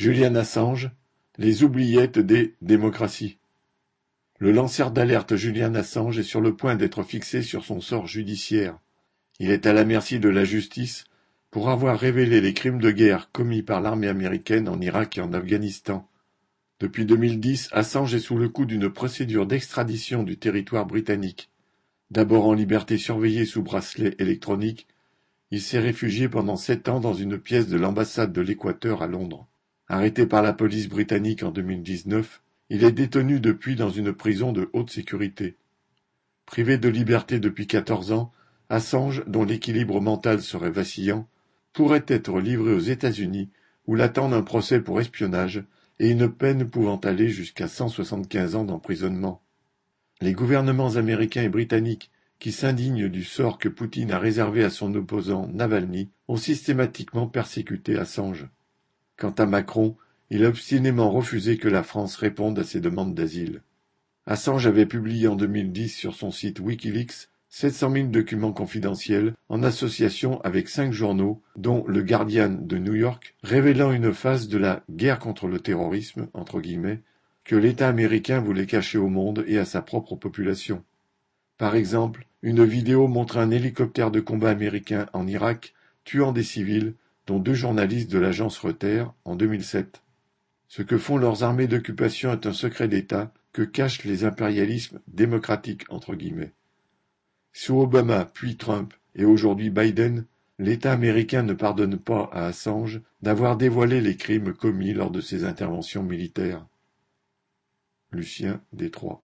Julian Assange, les oubliettes des démocraties. Le lanceur d'alerte Julian Assange est sur le point d'être fixé sur son sort judiciaire. Il est à la merci de la justice pour avoir révélé les crimes de guerre commis par l'armée américaine en Irak et en Afghanistan. Depuis 2010, Assange est sous le coup d'une procédure d'extradition du territoire britannique. D'abord en liberté surveillée sous bracelet électronique, il s'est réfugié pendant sept ans dans une pièce de l'ambassade de l'Équateur à Londres. Arrêté par la police britannique en 2019, il est détenu depuis dans une prison de haute sécurité. Privé de liberté depuis quatorze ans, Assange, dont l'équilibre mental serait vacillant, pourrait être livré aux États-Unis où l'attendent un procès pour espionnage et une peine pouvant aller jusqu'à cent soixante-quinze ans d'emprisonnement. Les gouvernements américains et britanniques qui s'indignent du sort que Poutine a réservé à son opposant Navalny ont systématiquement persécuté Assange. Quant à Macron, il a obstinément refusé que la France réponde à ses demandes d'asile. Assange avait publié en 2010 sur son site Wikileaks 700 000 documents confidentiels en association avec cinq journaux, dont le Guardian de New York, révélant une phase de la guerre contre le terrorisme, entre guillemets, que l'État américain voulait cacher au monde et à sa propre population. Par exemple, une vidéo montre un hélicoptère de combat américain en Irak tuant des civils, dont deux journalistes de l'agence Reuters, en 2007. Ce que font leurs armées d'occupation est un secret d'État que cachent les impérialismes démocratiques. Sous Obama, puis Trump et aujourd'hui Biden, l'État américain ne pardonne pas à Assange d'avoir dévoilé les crimes commis lors de ses interventions militaires. Lucien Détroit